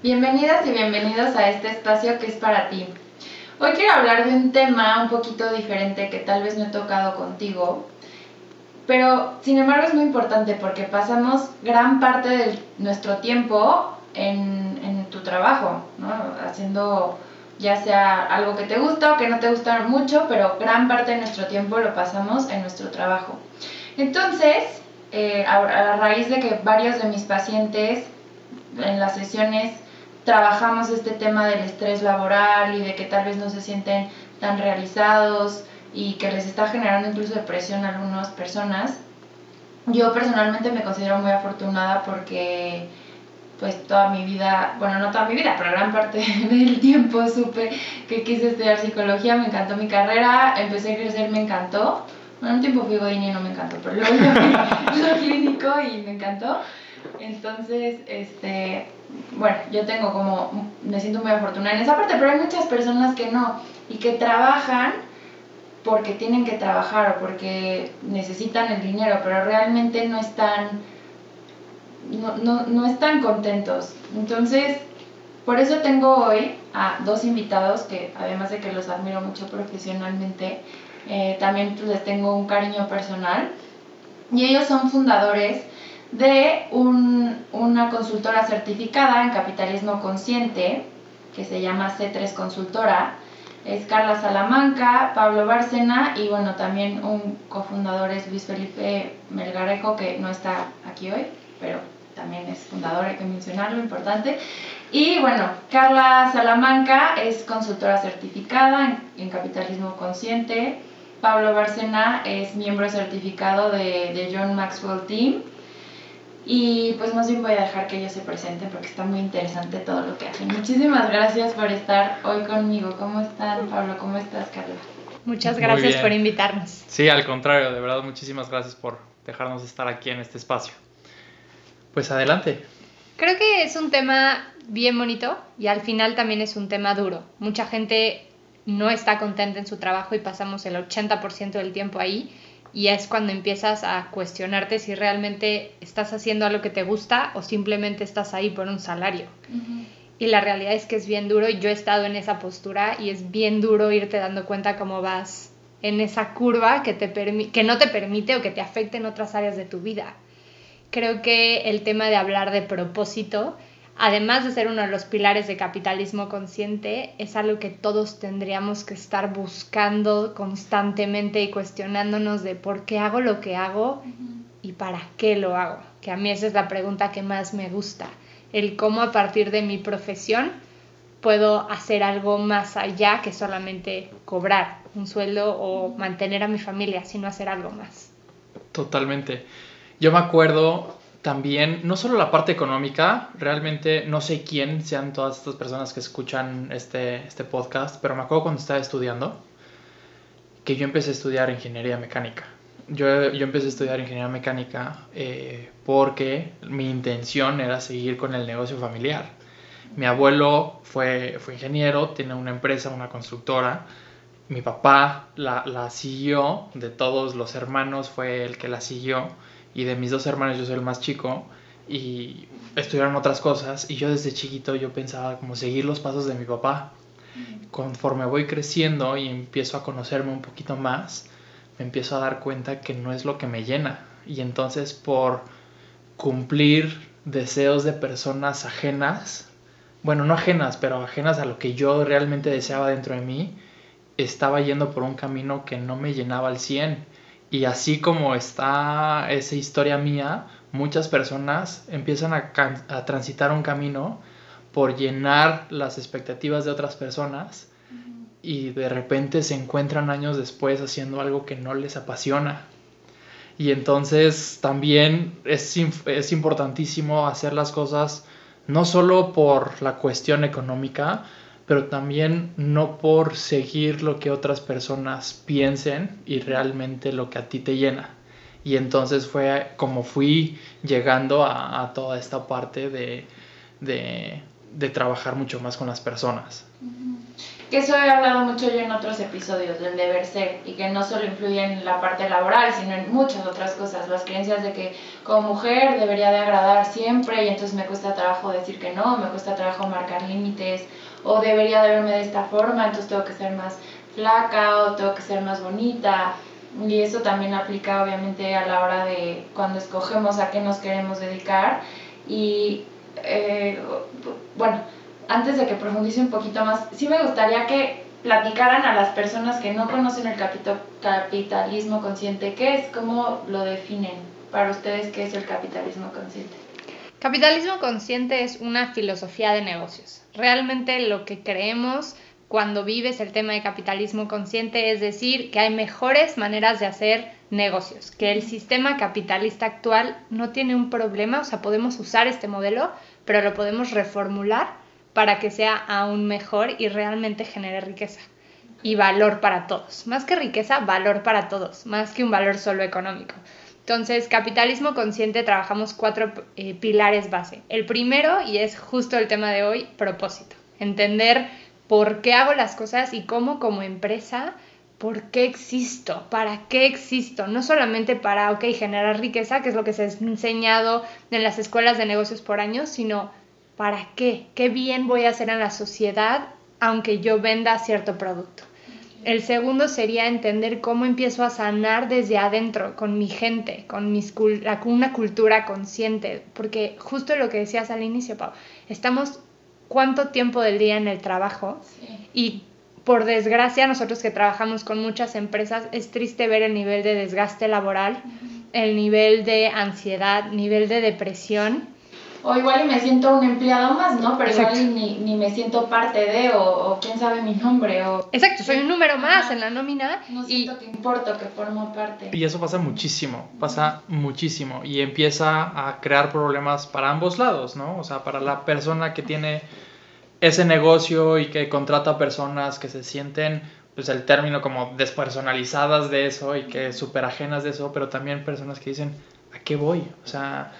Bienvenidas y bienvenidos a este espacio que es para ti. Hoy quiero hablar de un tema un poquito diferente que tal vez no he tocado contigo, pero sin embargo es muy importante porque pasamos gran parte de nuestro tiempo en, en tu trabajo, ¿no? haciendo ya sea algo que te gusta o que no te gusta mucho, pero gran parte de nuestro tiempo lo pasamos en nuestro trabajo. Entonces, eh, a, a raíz de que varios de mis pacientes en las sesiones trabajamos este tema del estrés laboral y de que tal vez no se sienten tan realizados y que les está generando incluso depresión a algunas personas. Yo personalmente me considero muy afortunada porque pues toda mi vida, bueno, no toda mi vida, pero gran parte del tiempo supe que quise estudiar psicología, me encantó mi carrera, empecé a crecer, me encantó. Bueno, un tiempo fui godín y no me encantó, pero luego lo clínico y me encantó. Entonces, este, bueno, yo tengo como, me siento muy afortunada en esa parte, pero hay muchas personas que no y que trabajan porque tienen que trabajar o porque necesitan el dinero, pero realmente no están, no, no, no están contentos. Entonces, por eso tengo hoy a dos invitados que además de que los admiro mucho profesionalmente, eh, también les tengo un cariño personal. Y ellos son fundadores de un, una consultora certificada en capitalismo consciente que se llama C3 Consultora. Es Carla Salamanca, Pablo Bárcena y bueno, también un cofundador es Luis Felipe Melgarejo que no está aquí hoy, pero también es fundador, hay que mencionarlo, importante. Y bueno, Carla Salamanca es consultora certificada en, en capitalismo consciente. Pablo Bárcena es miembro certificado de, de John Maxwell Team y pues más bien voy a dejar que ellos se presenten porque está muy interesante todo lo que hacen. Muchísimas gracias por estar hoy conmigo. ¿Cómo están, Pablo? ¿Cómo estás, Carla? Muchas gracias por invitarnos. Sí, al contrario, de verdad, muchísimas gracias por dejarnos estar aquí en este espacio. Pues adelante. Creo que es un tema bien bonito y al final también es un tema duro. Mucha gente no está contenta en su trabajo y pasamos el 80% del tiempo ahí y es cuando empiezas a cuestionarte si realmente estás haciendo algo que te gusta o simplemente estás ahí por un salario. Y la realidad es que es bien duro y yo he estado en esa postura y es bien duro irte dando cuenta cómo vas en esa curva que, te que no te permite o que te afecte en otras áreas de tu vida. Creo que el tema de hablar de propósito además de ser uno de los pilares de capitalismo consciente, es algo que todos tendríamos que estar buscando constantemente y cuestionándonos de por qué hago lo que hago y para qué lo hago. Que a mí esa es la pregunta que más me gusta, el cómo a partir de mi profesión puedo hacer algo más allá que solamente cobrar un sueldo o mantener a mi familia, sino hacer algo más. Totalmente. Yo me acuerdo también, no solo la parte económica, realmente no sé quién sean todas estas personas que escuchan este, este podcast, pero me acuerdo cuando estaba estudiando que yo empecé a estudiar ingeniería mecánica. Yo, yo empecé a estudiar ingeniería mecánica eh, porque mi intención era seguir con el negocio familiar. Mi abuelo fue, fue ingeniero, tiene una empresa, una constructora. Mi papá la, la siguió, de todos los hermanos fue el que la siguió y de mis dos hermanos yo soy el más chico y estudiaron otras cosas y yo desde chiquito yo pensaba como seguir los pasos de mi papá. Conforme voy creciendo y empiezo a conocerme un poquito más, me empiezo a dar cuenta que no es lo que me llena. Y entonces por cumplir deseos de personas ajenas, bueno, no ajenas, pero ajenas a lo que yo realmente deseaba dentro de mí, estaba yendo por un camino que no me llenaba al 100 y así como está esa historia mía, muchas personas empiezan a, transitar un camino por llenar las expectativas de otras personas y de repente se encuentran años después haciendo algo que no les apasiona. Y entonces también es, es importantísimo hacer las cosas no solo por la cuestión económica, pero también no por seguir lo que otras personas piensen y realmente lo que a ti te llena. Y entonces fue como fui llegando a, toda esta parte de, de, trabajar mucho más con las personas. Que eso he hablado mucho yo en otros episodios, del deber ser, y que no solo influye en la parte laboral, sino en muchas otras cosas. Las creencias de que como mujer debería de agradar siempre y entonces me cuesta trabajo decir que no, me cuesta trabajo marcar límites, o debería de verme de esta forma, entonces tengo que ser más flaca o tengo que ser más bonita. Y eso también aplica obviamente a la hora de cuando escogemos a qué nos queremos dedicar. Y eh, bueno, antes de que profundice un poquito más, sí me gustaría que platicaran a las personas que no conocen el capitalismo consciente, ¿qué es? ¿Cómo lo definen para ustedes qué es el capitalismo consciente? Capitalismo consciente es una filosofía de negocios. Realmente lo que creemos cuando vives el tema de capitalismo consciente, es decir, que hay mejores maneras de hacer negocios, que el sistema capitalista actual no tiene un problema, o sea, podemos usar este modelo, pero lo podemos reformular para que sea aún mejor y realmente genere riqueza y valor para todos. Más que riqueza, valor para todos, más que un valor solo económico. Entonces, capitalismo consciente, trabajamos cuatro eh, pilares base. El primero, y es justo el tema de hoy, propósito. Entender por qué hago las cosas y cómo como empresa, por qué existo, para qué existo, no solamente para, ok, generar riqueza, que es lo que se ha enseñado en las escuelas de negocios por años, sino para qué, qué bien voy a hacer en la sociedad aunque yo venda cierto producto. El segundo sería entender cómo empiezo a sanar desde adentro, con mi gente, con, mis, con una cultura consciente, porque justo lo que decías al inicio, Pau, estamos cuánto tiempo del día en el trabajo y por desgracia nosotros que trabajamos con muchas empresas es triste ver el nivel de desgaste laboral, el nivel de ansiedad, nivel de depresión. O igual y me siento un empleado más, ¿no? Pero igual ni, ni, me siento parte de, o, quién sabe mi nombre, o... Exacto, soy un número más en la nómina. No siento y... que importo, que formo parte. Y eso pasa muchísimo, pasa muchísimo. Y empieza a crear problemas para ambos lados, ¿no? O sea, para la persona que tiene ese negocio y que contrata personas que se sienten, pues el término como despersonalizadas de eso y que súper ajenas de eso, pero también personas que dicen, ¿a qué voy? O sea,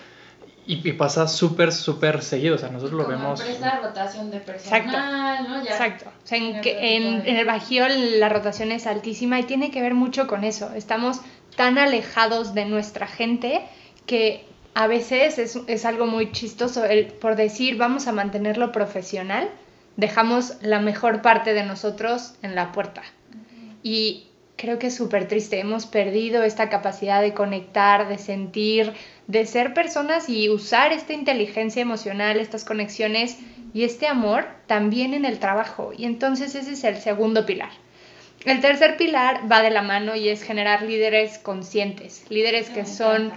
y, pasa súper, súper seguido, o sea, nosotros lo vemos. Empresa, rotación de personal, Exacto. ¿no? Exacto. O sea, en, que, en, el Bajío la rotación es altísima y tiene que ver mucho con eso. Estamos tan alejados de nuestra gente que a veces es, algo muy chistoso, el, por decir vamos a mantenerlo profesional, dejamos la mejor parte de nosotros en la puerta. Y creo que es súper triste, hemos perdido esta capacidad de conectar, de sentir, de ser personas y usar esta inteligencia emocional, estas conexiones y este amor también en el trabajo. Y entonces ese es el segundo pilar. El tercer pilar va de la mano y es generar líderes conscientes, líderes que son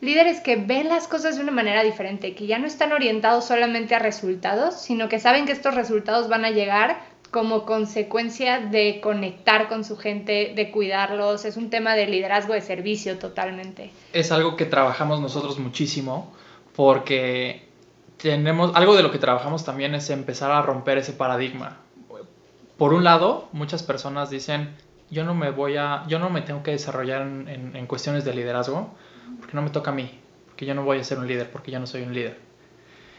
líderes que ven las cosas de una manera diferente, que ya no están orientados solamente a resultados, sino que saben que estos resultados van a llegar como consecuencia de conectar con su gente, de cuidarlos. Es un tema de liderazgo de servicio totalmente. Es algo que trabajamos nosotros muchísimo porque tenemos algo de lo que trabajamos también es empezar a romper ese paradigma. Por un lado, muchas personas dicen, yo no me voy a, yo no me tengo que desarrollar en, cuestiones de liderazgo porque no me toca a mí, porque yo no voy a ser un líder, porque yo no soy un líder.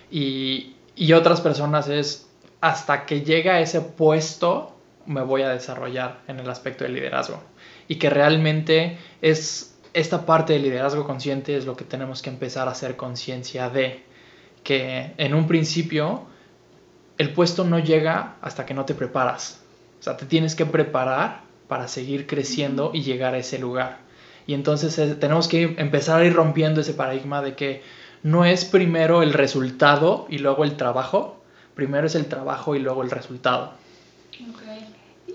Y, y otras personas es, hasta que llegue a ese puesto, me voy a desarrollar en el aspecto del liderazgo. Y que realmente es esta parte del liderazgo consciente es lo que tenemos que empezar a hacer conciencia de, que en un principio el puesto no llega hasta que no te preparas. O sea, te tienes que preparar para seguir creciendo y llegar a ese lugar. Y entonces eh, tenemos que empezar a ir rompiendo ese paradigma de que no es primero el resultado y luego el trabajo, primero es el trabajo y luego el resultado.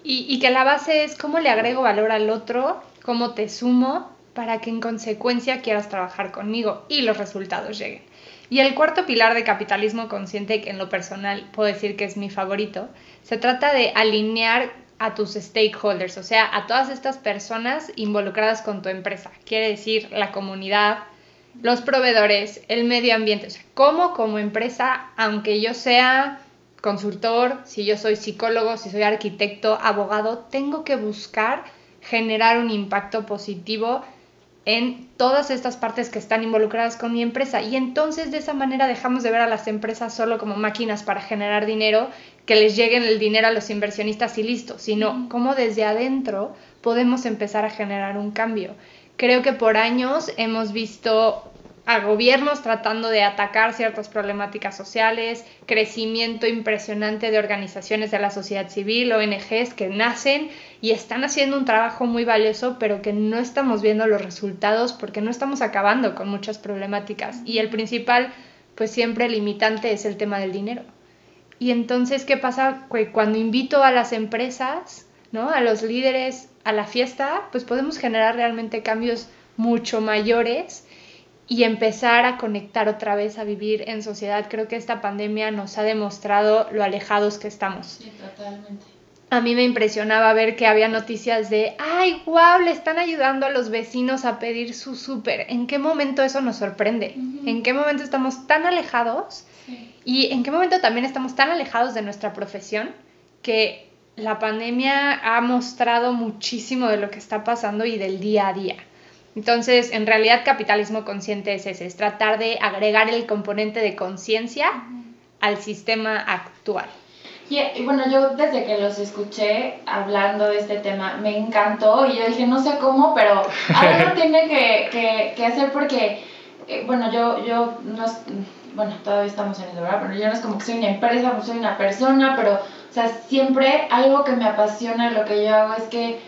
Y, y, que la base es cómo le agrego valor al otro, cómo te sumo para que en consecuencia quieras trabajar conmigo y los resultados lleguen. Y el cuarto pilar de capitalismo consciente, que en lo personal puedo decir que es mi favorito, se trata de alinear a tus stakeholders, o sea, a todas estas personas involucradas con tu empresa. Quiere decir la comunidad, los proveedores, el medio ambiente. O sea, cómo como empresa, aunque yo sea consultor, si yo soy psicólogo, si soy arquitecto, abogado, tengo que buscar generar un impacto positivo en todas estas partes que están involucradas con mi empresa. Y entonces de esa manera dejamos de ver a las empresas solo como máquinas para generar dinero, que les lleguen el dinero a los inversionistas y listo, sino como desde adentro podemos empezar a generar un cambio. Creo que por años hemos visto a gobiernos tratando de atacar ciertas problemáticas sociales, crecimiento impresionante de organizaciones de la sociedad civil, ONGs que nacen y están haciendo un trabajo muy valioso, pero que no estamos viendo los resultados porque no estamos acabando con muchas problemáticas. Y el principal, pues siempre limitante es el tema del dinero. Y entonces, ¿qué pasa? Cuando invito a las empresas, ¿no? A los líderes a la fiesta, pues podemos generar realmente cambios mucho mayores y empezar a conectar otra vez a vivir en sociedad. Creo que esta pandemia nos ha demostrado lo alejados que estamos. Sí, totalmente. A mí me impresionaba ver que había noticias de, ay, wow, le están ayudando a los vecinos a pedir su súper. ¿En qué momento eso nos sorprende? ¿En qué momento estamos tan alejados? Y en qué momento también estamos tan alejados de nuestra profesión que la pandemia ha mostrado muchísimo de lo que está pasando y del día a día. Entonces, en realidad, capitalismo consciente es ese, es tratar de agregar el componente de conciencia al sistema actual. Y, bueno, yo desde que los escuché hablando de este tema, me encantó y yo dije, no sé cómo, pero algo tiene que, que, hacer porque, eh, bueno, yo, yo no, bueno, todavía estamos en eso, ¿verdad? Pero yo no es como que soy una empresa, pues soy una persona, pero, o sea, siempre algo que me apasiona lo que yo hago es que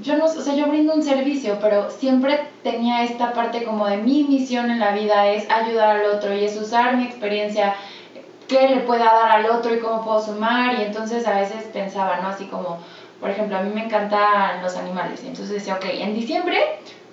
yo no, o sea, yo brindo un servicio, pero siempre tenía esta parte como de mi misión en la vida es ayudar al otro y es usar mi experiencia, qué le pueda dar al otro y cómo puedo sumar y entonces a veces pensaba, ¿no? Así como, por ejemplo, a mí me encantan los animales y entonces decía, ok, en diciembre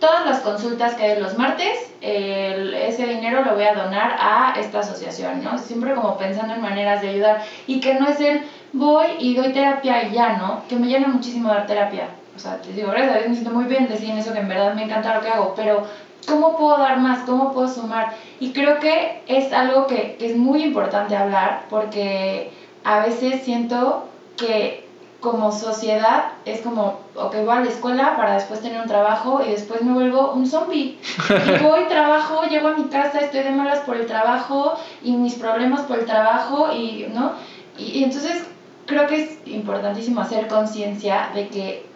todas las consultas que hay los martes, ese dinero lo voy a donar a esta asociación, ¿no? Siempre como pensando en maneras de ayudar y que no es el voy y doy terapia y ya, ¿no? Que me llena muchísimo dar terapia o sea, te digo, gracias a Dios me siento muy bien decir eso que en verdad me encanta lo que hago, pero ¿cómo puedo dar más? ¿Cómo puedo sumar? Y creo que es algo que, que es muy importante hablar porque a veces siento que como sociedad es como, ok, voy a la escuela para después tener un trabajo y después me vuelvo un zombie. Y voy, trabajo, llego a mi casa, estoy de malas por el trabajo y mis problemas por el trabajo y, ¿no? Y, y entonces creo que es importantísimo hacer conciencia de que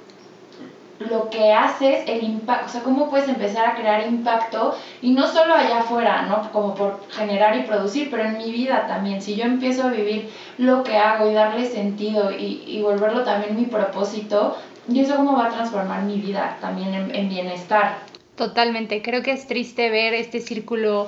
lo que haces, el impacto, o sea, cómo puedes empezar a crear impacto y no solo allá afuera, ¿no? Como por generar y producir, pero en mi vida también. Si yo empiezo a vivir lo que hago y darle sentido y, y volverlo también mi propósito, y eso cómo va a transformar mi vida también en, en bienestar. Totalmente, creo que es triste ver este círculo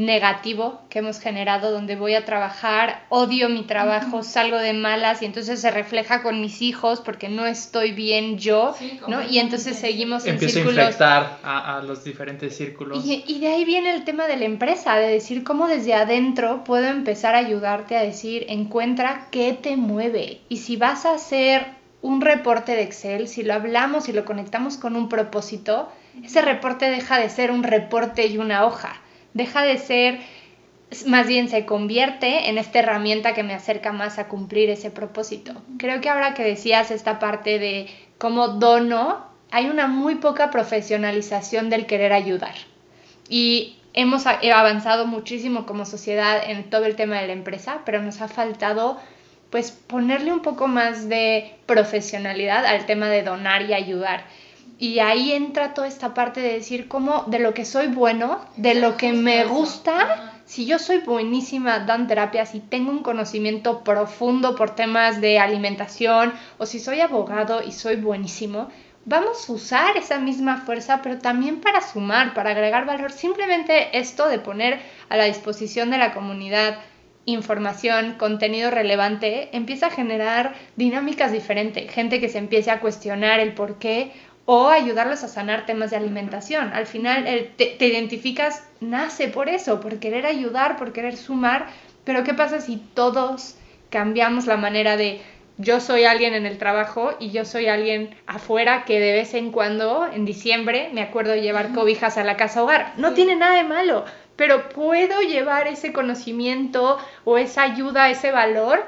negativo que hemos generado, donde voy a trabajar, odio mi trabajo, salgo de malas y entonces se refleja con mis hijos porque no estoy bien yo, ¿no? Y entonces seguimos en círculos. a infectar a, los diferentes círculos. Y, y, de ahí viene el tema de la empresa, de decir cómo desde adentro puedo empezar a ayudarte a decir, encuentra qué te mueve. Y si vas a hacer un reporte de Excel, si lo hablamos y lo conectamos con un propósito, ese reporte deja de ser un reporte y una hoja deja de ser, más bien se convierte en esta herramienta que me acerca más a cumplir ese propósito. Creo que ahora que decías esta parte de cómo dono, hay una muy poca profesionalización del querer ayudar. Y hemos avanzado muchísimo como sociedad en todo el tema de la empresa, pero nos ha faltado pues ponerle un poco más de profesionalidad al tema de donar y ayudar. Y ahí entra toda esta parte de decir cómo de lo que soy bueno, de lo que me gusta, si yo soy buenísima dando terapias y tengo un conocimiento profundo por temas de alimentación, o si soy abogado y soy buenísimo, vamos a usar esa misma fuerza, pero también para sumar, para agregar valor. Simplemente esto de poner a la disposición de la comunidad información, contenido relevante, empieza a generar dinámicas diferentes. Gente que se empiece a cuestionar el por qué o ayudarlos a sanar temas de alimentación. Al final te, identificas, nace por eso, por querer ayudar, por querer sumar, pero ¿qué pasa si todos cambiamos la manera de yo soy alguien en el trabajo y yo soy alguien afuera que de vez en cuando, en diciembre, me acuerdo de llevar cobijas a la casa hogar. No tiene nada de malo, pero puedo llevar ese conocimiento o esa ayuda, ese valor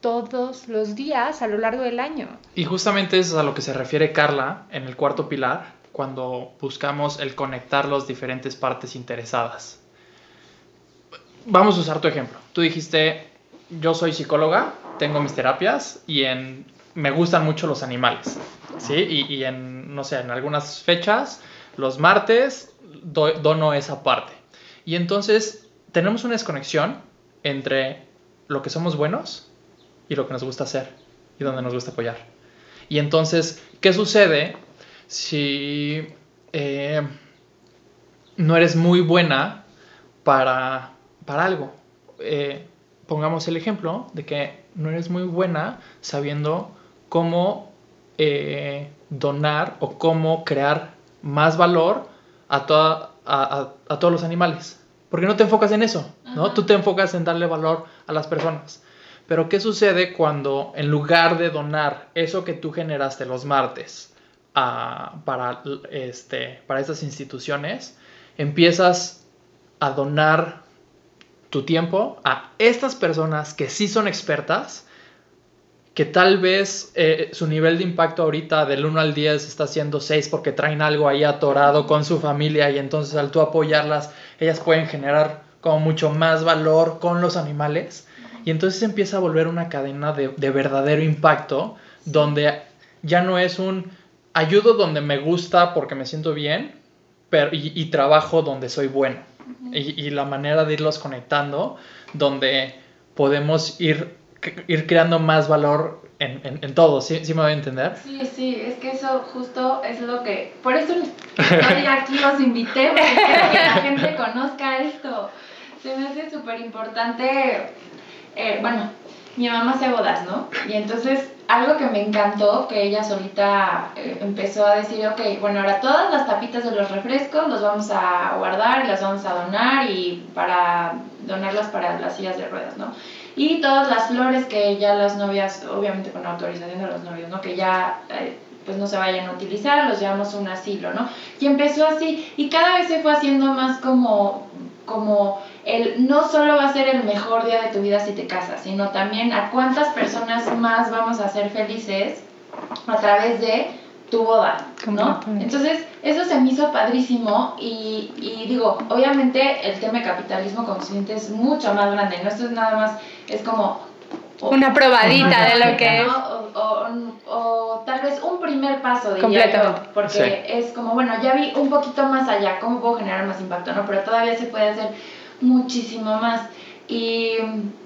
todos los días a lo largo del año. Y justamente eso es a lo que se refiere Carla en el cuarto pilar, cuando buscamos el conectar las diferentes partes interesadas. Vamos a usar tu ejemplo. Tú dijiste, yo soy psicóloga, tengo mis terapias y en, me gustan mucho los animales, ¿sí? Y, en, no sé, en algunas fechas, los martes, dono esa parte. Y entonces tenemos una desconexión entre lo que somos buenos y lo que nos gusta hacer y donde nos gusta apoyar. Y entonces, ¿qué sucede si eh, no eres muy buena para, para algo? Eh, pongamos el ejemplo de que no eres muy buena sabiendo cómo eh, donar o cómo crear más valor a, toda, a, a, todos los animales. Porque no te enfocas en eso, ¿no? Tú te enfocas en darle valor a las personas. Pero ¿qué sucede cuando en lugar de donar eso que tú generaste los martes para, este, para estas instituciones, empiezas a donar tu tiempo a estas personas que sí son expertas, que tal vez eh, su nivel de impacto ahorita del 1 al 10 está siendo 6 porque traen algo ahí atorado con su familia y entonces al tú apoyarlas, ellas pueden generar como mucho más valor con los animales y entonces empieza a volver una cadena de, verdadero impacto donde ya no es un ayudo donde me gusta porque me siento bien pero, y, trabajo donde soy bueno. y, la manera de irlos conectando donde podemos ir, ir creando más valor en, en, todo, ¿sí, ¿sí me voy a entender? Sí, sí, es que eso justo es lo que... Por eso aquí los invité, para que la gente conozca esto. Se me hace súper importante eh, bueno, mi mamá hace bodas, ¿no? Y entonces algo que me encantó, que ella solita eh, empezó a decir, ok, bueno, ahora todas las tapitas de los refrescos los vamos a guardar y las vamos a donar y para donarlas para las sillas de ruedas, ¿no? Y todas las flores que ya las novias, obviamente con autorización de los novios, ¿no? Que ya... Eh, pues no se vayan a utilizar, los llevamos a un asilo, ¿no? Y empezó así, y cada vez se fue haciendo más como, como el no solo va a ser el mejor día de tu vida si te casas, sino también a cuántas personas más vamos a hacer felices a través de tu boda, ¿no? Entonces, eso se me hizo padrísimo y, y, digo, obviamente el tema de capitalismo consciente es mucho más grande, ¿no? Esto es nada más, es como... una probadita de lo que es. O, tal vez un primer paso, diría yo, porque es como, bueno, ya vi un poquito más allá, ¿cómo puedo generar más impacto, no? Pero todavía se puede hacer muchísimo más. Y,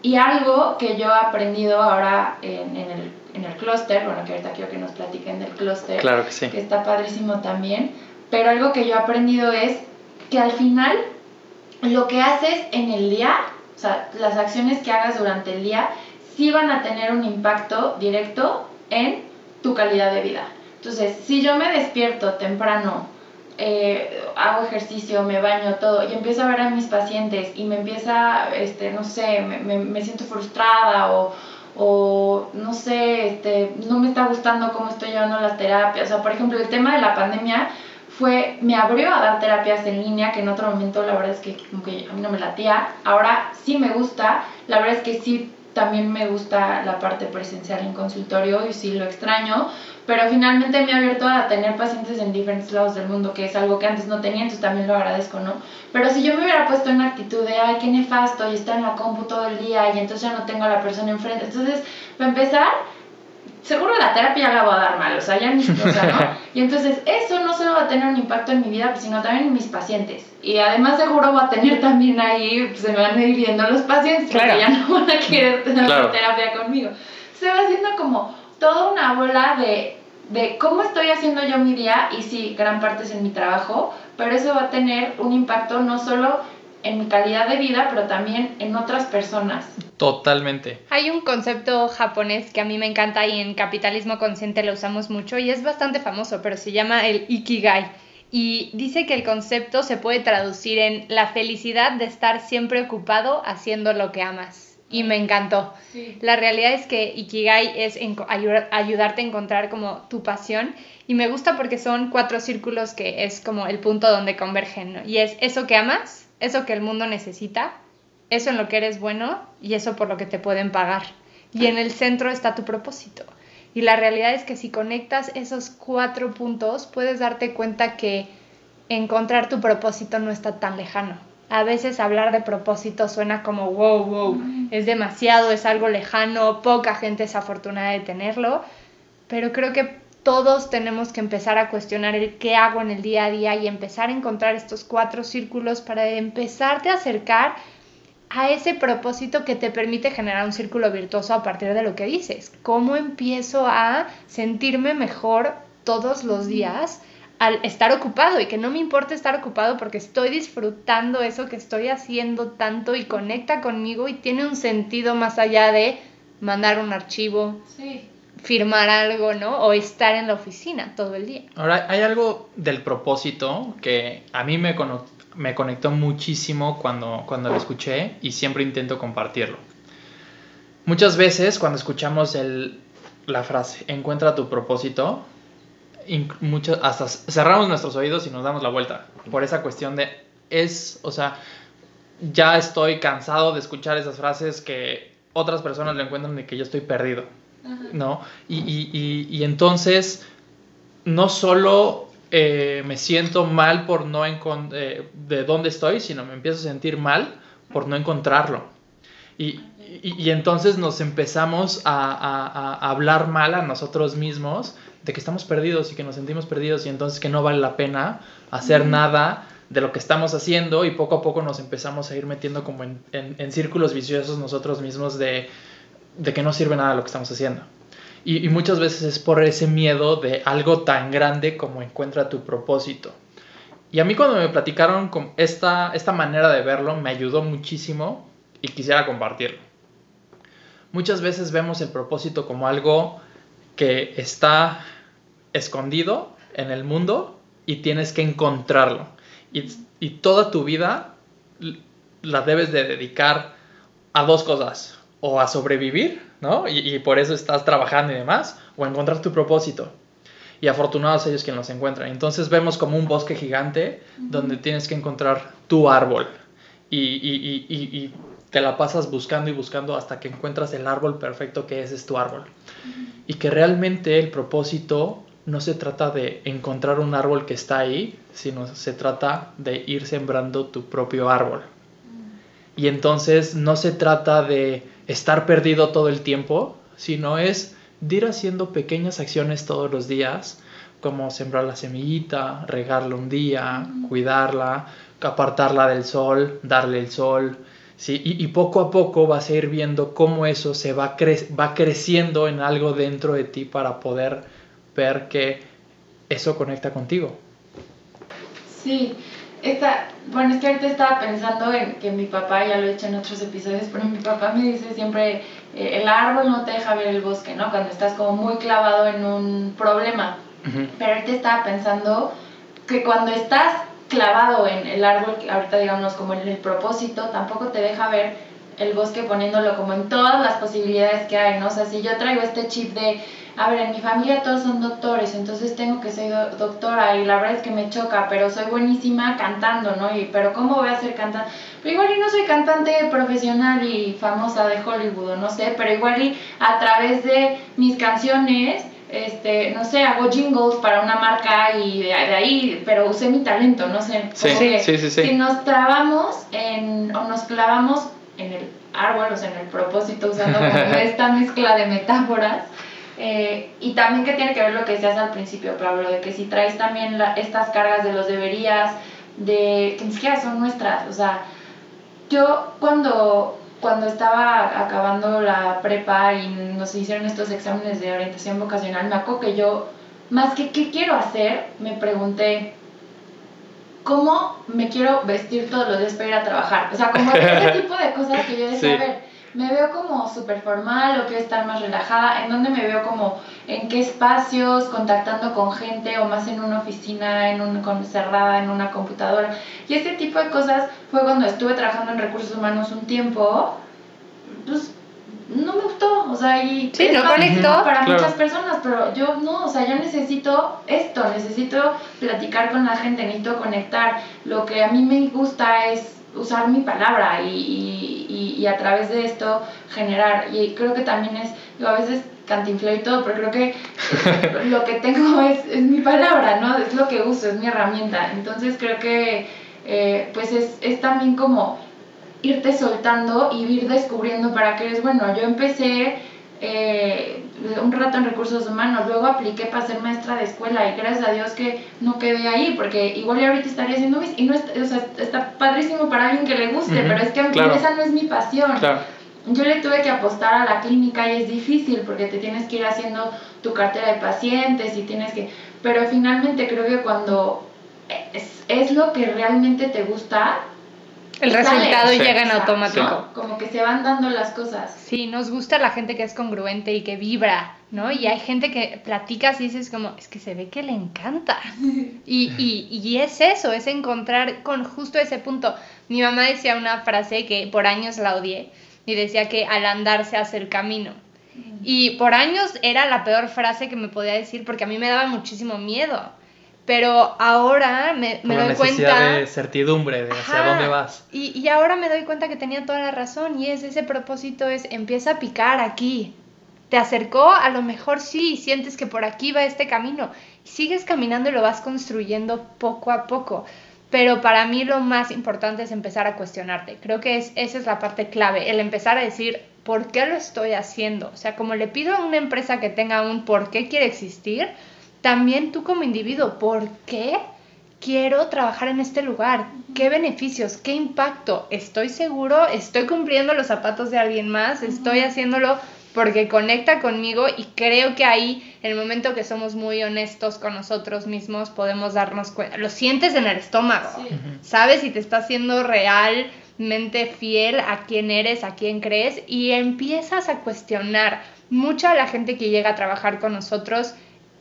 y algo que yo he aprendido ahora en, en el, en el clúster, bueno, que ahorita quiero que nos platiquen del clúster, claro que, sí. que está padrísimo también, pero algo que yo he aprendido es que al final lo que haces en el día, o sea, las acciones que hagas durante el día, sí van a tener un impacto directo en tu calidad de vida. Entonces, si yo me despierto temprano, eh, hago ejercicio, me baño, todo, y empiezo a ver a mis pacientes y me empieza, este, no sé, me, me, siento frustrada o, o, no sé, este, no me está gustando cómo estoy llevando las terapias. O sea, por ejemplo, el tema de la pandemia fue, me abrió a dar terapias en línea, que en otro momento la verdad es que, como que a mí no me latía. Ahora sí me gusta, la verdad es que sí también me gusta la parte presencial en consultorio y sí lo extraño, pero finalmente me ha abierto a tener pacientes en diferentes lados del mundo, que es algo que antes no tenía, entonces también lo agradezco, ¿no? Pero si yo me hubiera puesto en actitud de, ay, qué nefasto, y estar en la compu todo el día, y entonces ya no tengo a la persona enfrente, entonces, para empezar, seguro la terapia ya la voy a dar mal, o sea, ya ni, o sea, ¿no? Y entonces eso no solo va a tener un impacto en mi vida, sino también en mis pacientes. Y además seguro va a tener también ahí, se me van a ir viendo los pacientes, porque ya no van a querer tener terapia conmigo. Se va haciendo como toda una bola de, de cómo estoy haciendo yo mi día y sí, gran parte es en mi trabajo, pero eso va a tener un impacto no solo en mi calidad de vida, pero también en otras personas. Totalmente. Hay un concepto japonés que a mí me encanta y en capitalismo consciente lo usamos mucho y es bastante famoso, pero se llama el Ikigai. Y dice que el concepto se puede traducir en la felicidad de estar siempre ocupado haciendo lo que amas. y me encantó. Sí. La realidad es que Ikigai es ayudar- ayudarte a encontrar como tu pasión y me gusta porque son cuatro círculos que es como el punto donde convergen, ¿no? Y es eso que amas, eso que el mundo necesita, eso en lo que eres bueno y eso por lo que te pueden pagar. Y en el centro está tu propósito. Y la realidad es que si conectas esos cuatro puntos, puedes darte cuenta que encontrar tu propósito no está tan lejano. A veces hablar de propósito suena como wow, wow, es demasiado, es algo lejano, poca gente es afortunada de tenerlo, pero creo que todos tenemos que empezar a cuestionar el qué hago en el día a día y empezar a encontrar estos cuatro círculos para empezarte a acercar a ese propósito que te permite generar un círculo virtuoso a partir de lo que dices. ¿Cómo empiezo a sentirme mejor todos los días al estar ocupado y que no me importa estar ocupado porque estoy disfrutando eso que estoy haciendo tanto y conecta conmigo y tiene un sentido más allá de mandar un archivo, Sí. Firmar algo, ¿no? O estar en la oficina todo el día. Ahora, hay algo del propósito que a mí me, cono- me conectó muchísimo cuando, cuando lo escuché y siempre intento compartirlo. Muchas veces cuando escuchamos el, la frase, encuentra tu propósito, muchas, hasta cerramos nuestros oídos y nos damos la vuelta por esa cuestión de, es, o sea, ya estoy cansado de escuchar esas frases que otras personas le encuentran de que yo estoy perdido. Ajá. ¿no? Y, y- y- y entonces no solo eh, me siento mal por no eh, de dónde estoy, sino me empiezo a sentir mal por no encontrarlo. Y, y- y entonces nos empezamos a, a- a hablar mal a nosotros mismos de que estamos perdidos y que nos sentimos perdidos y entonces que no vale la pena hacer nada de lo que estamos haciendo y poco a poco nos empezamos a ir metiendo como en, en- en círculos viciosos nosotros mismos de, de que no sirve nada lo que estamos haciendo. Y, muchas veces es por ese miedo de algo tan grande como encuentra tu propósito. Y a mí cuando me platicaron con esta, esta manera de verlo me ayudó muchísimo y quisiera compartirlo. Muchas veces vemos el propósito como algo que está escondido en el mundo y tienes que encontrarlo. Y, y toda tu vida la debes de dedicar a dos cosas. O a sobrevivir, ¿no? Y, y por eso estás trabajando y demás. O a encontrar tu propósito. Y afortunados ellos quienes los encuentran. Entonces vemos como un bosque gigante donde tienes que encontrar tu árbol. Y, y- y- y- y te la pasas buscando y buscando hasta que encuentras el árbol perfecto que ese es tu árbol. Y que realmente el propósito no se trata de encontrar un árbol que está ahí, sino se trata de ir sembrando tu propio árbol. Y entonces no se trata de estar perdido todo el tiempo, sino es de ir haciendo pequeñas acciones todos los días, como sembrar la semillita, regarla un día, cuidarla, apartarla del sol, darle el sol, ¿sí? Y, y poco a poco vas a ir viendo cómo eso se va, cre- va creciendo en algo dentro de ti para poder ver que eso conecta contigo. Sí, esta, bueno, es que ahorita estaba pensando en que mi papá, ya lo he hecho en otros episodios, pero mi papá me dice siempre, eh, el árbol no te deja ver el bosque, ¿no? Cuando estás como muy clavado en un problema. Pero ahorita estaba pensando que cuando estás clavado en el árbol, que ahorita digamos como en el propósito, tampoco te deja ver el bosque poniéndolo como en todas las posibilidades que hay, ¿no? O sea, si yo traigo este chip de, a ver, en mi familia todos son doctores, entonces tengo que ser do- doctora y la verdad es que me choca, pero soy buenísima cantando, ¿no? Y, pero ¿cómo voy a ser cantante? Pero igual y no soy cantante profesional y famosa de Hollywood, o no sé, pero igual y a través de mis canciones este, no sé, hago jingles para una marca y de, de ahí, pero usé mi talento, no sé. Sí, sí, que sí, sí, sí. Si nos trabamos en, o nos clavamos en el árbol, o sea, en el propósito, usando como esta mezcla de metáforas, eh, y también que tiene que ver lo que decías al principio, Pablo, de que si traes también la- estas cargas de los deberías, de que ni siquiera son nuestras, o sea, yo cuando, cuando estaba acabando la prepa y nos hicieron estos exámenes de orientación vocacional, me acuerdo que yo, más que qué quiero hacer, me pregunté, ¿cómo me quiero vestir todos los días para ir a trabajar? O sea, como ese tipo de cosas que yo decía, Sí. a ver, me veo como súper formal o quiero estar más relajada, en dónde me veo como, en qué espacios, contactando con gente o más en una oficina, en un, con, cerrada en una computadora. Y este tipo de cosas fue cuando estuve trabajando en recursos humanos un tiempo, pues no me gustó, o sea, y Sí, es no conectó. para Claro. muchas personas, pero yo no, o sea, yo necesito esto, necesito platicar con la gente, necesito conectar. Lo que a mí me gusta es usar mi palabra y, y, y- a través de esto generar. Y creo que también es, digo, a veces cantinfleo y todo, pero creo que lo que tengo es, es mi palabra, ¿no? Es lo que uso, es mi herramienta. Entonces creo que eh, pues es, es también como irte soltando y ir descubriendo para qué eres bueno. Yo empecé eh, un rato en recursos humanos, luego apliqué para ser maestra de escuela y gracias a Dios que no quedé ahí, porque igual ya ahorita estaría haciendo mis... Y no está, o sea, está padrísimo para alguien que le guste, pero es que a mí claro. esa no es mi pasión. Claro. Yo le tuve que apostar a la clínica y es difícil porque te tienes que ir haciendo tu cartera de pacientes y tienes que... Pero finalmente creo que cuando es, es lo que realmente te gusta, El resultado Sí. llega en automático. ¿no? como que se van dando las cosas. Sí, nos gusta la gente que es congruente y que vibra, ¿no? Y hay gente que platicas y dices como, es que se ve que le encanta. Y, y, y es eso, es encontrar con justo ese punto. Mi mamá decía una frase que por años la odié y decía que al andar se hace el camino. Y por años era la peor frase que me podía decir porque a mí me daba muchísimo miedo. Pero ahora me, me doy necesidad cuenta... de certidumbre, de hacia Ajá. dónde vas. Y, y ahora me doy cuenta que tenía toda la razón y es ese propósito es empieza a picar aquí. Te acercó, a lo mejor sí, sientes que por aquí va este camino. Y sigues caminando y lo vas construyendo poco a poco. Pero para mí lo más importante es empezar a cuestionarte. Creo que es, esa es la parte clave, el empezar a decir, ¿por qué lo estoy haciendo? O sea, como le pido a una empresa que tenga un por qué quiere existir, también tú como individuo, ¿por qué quiero trabajar en este lugar? ¿Qué beneficios? ¿Qué impacto? ¿Estoy seguro? ¿Estoy cumpliendo los zapatos de alguien más? ¿Estoy haciéndolo porque conecta conmigo? Y creo que ahí, en el momento que somos muy honestos con nosotros mismos, podemos darnos cuenta. Lo sientes en el estómago. Sí. ¿Sabes si te está haciendo realmente fiel a quién eres, a quién crees? Y empiezas a cuestionar. Mucha de la gente que llega a trabajar con nosotros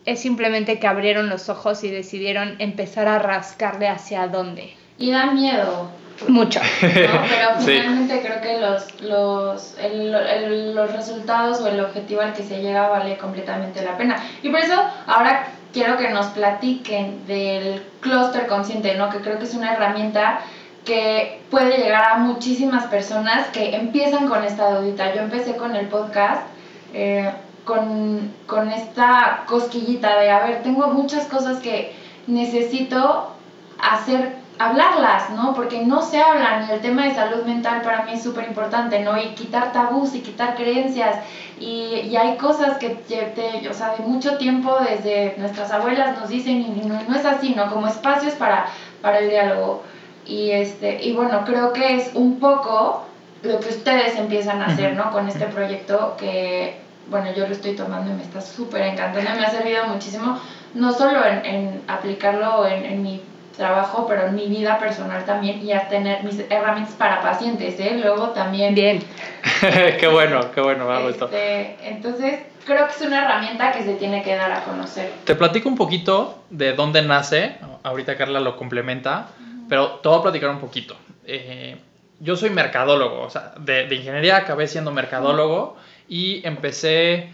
es simplemente que abrieron los ojos y decidieron empezar a rascarle hacia dónde. Y da miedo, Mucho. ¿no? Pero Sí. finalmente creo que los, los, el- el- los resultados o el objetivo al que se llega vale completamente la pena. Y por eso ahora quiero que nos platiquen del clúster consciente, ¿no? Que creo que es una herramienta que puede llegar a muchísimas personas que empiezan con esta dudita. Yo empecé con el podcast eh, con, con esta cosquillita de, a ver, tengo muchas cosas que necesito hacer, hablarlas, ¿no? Porque no se hablan y el tema de salud mental para mí es súper importante, ¿no? Y quitar tabús y quitar creencias y, y hay cosas que te- o sea, de mucho tiempo desde nuestras abuelas nos dicen y no, no es así, ¿no? Como espacios para, para el diálogo. Y, este, y bueno, creo que es un poco lo que ustedes empiezan a hacer, ¿no? Con este proyecto que, bueno, yo lo estoy tomando y me está súper encantando, me ha servido muchísimo, no solo en, en aplicarlo en, en mi trabajo, pero en mi vida personal también y a tener mis herramientas para pacientes, ¿eh? Luego también... Bien. qué bueno, qué bueno, me ha vuelto. Este, entonces, creo que es una herramienta que se tiene que dar a conocer. Te platico un poquito de dónde nace. Ahorita Carla lo complementa, pero te voy a platicar un poquito. Eh, yo soy mercadólogo, o sea, de, de ingeniería acabé siendo mercadólogo y empecé,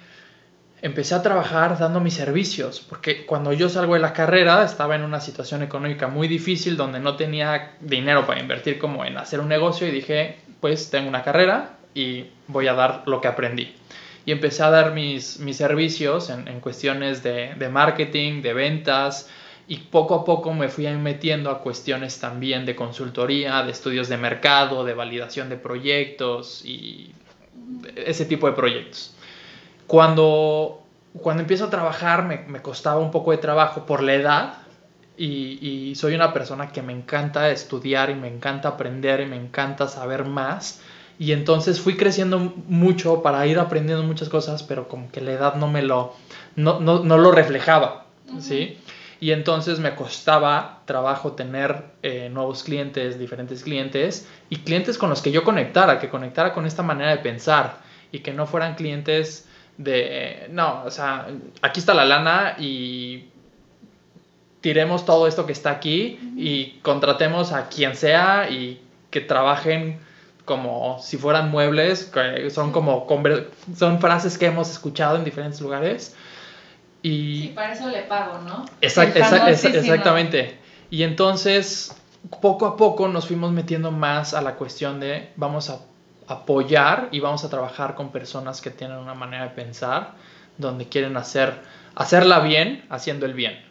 empecé a trabajar dando mis servicios, porque cuando yo salgo de la carrera estaba en una situación económica muy difícil donde no tenía dinero para invertir como en hacer un negocio y dije, pues tengo una carrera y voy a dar lo que aprendí. Y empecé a dar mis, mis servicios en, en cuestiones de, de marketing, de ventas, y poco a poco me fui metiendo a cuestiones también de consultoría, de estudios de mercado, de validación de proyectos y ese tipo de proyectos. Cuando, cuando empiezo a trabajar me, me costaba un poco de trabajo por la edad y, soy una persona que me encanta estudiar y me encanta aprender y me encanta saber más. Y entonces fui creciendo mucho para ir aprendiendo muchas cosas, pero como que la edad no me lo, no, no, no lo reflejaba, ¿sí? Y entonces me costaba trabajo tener eh, nuevos clientes, diferentes clientes, y clientes con los que yo conectara, que conectara con esta manera de pensar, y que no fueran clientes de, eh, no, o sea, aquí está la lana y tiremos todo esto que está aquí y contratemos a quien sea y que trabajen como si fueran muebles, que son como son frases que hemos escuchado en diferentes lugares. Y Sí, para eso le pago, ¿no? Exact- El exa- exa- famosísimo. exactamente. Y entonces, poco a poco nos fuimos metiendo más a la cuestión de vamos a apoyar y vamos a trabajar con personas que tienen una manera de pensar, donde quieren hacer, hacerla bien, haciendo el bien.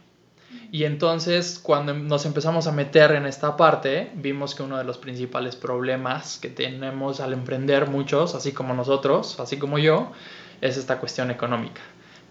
Y entonces, cuando nos empezamos a meter en esta parte, vimos que uno de los principales problemas que tenemos al emprender muchos, así como nosotros, así como yo, es esta cuestión económica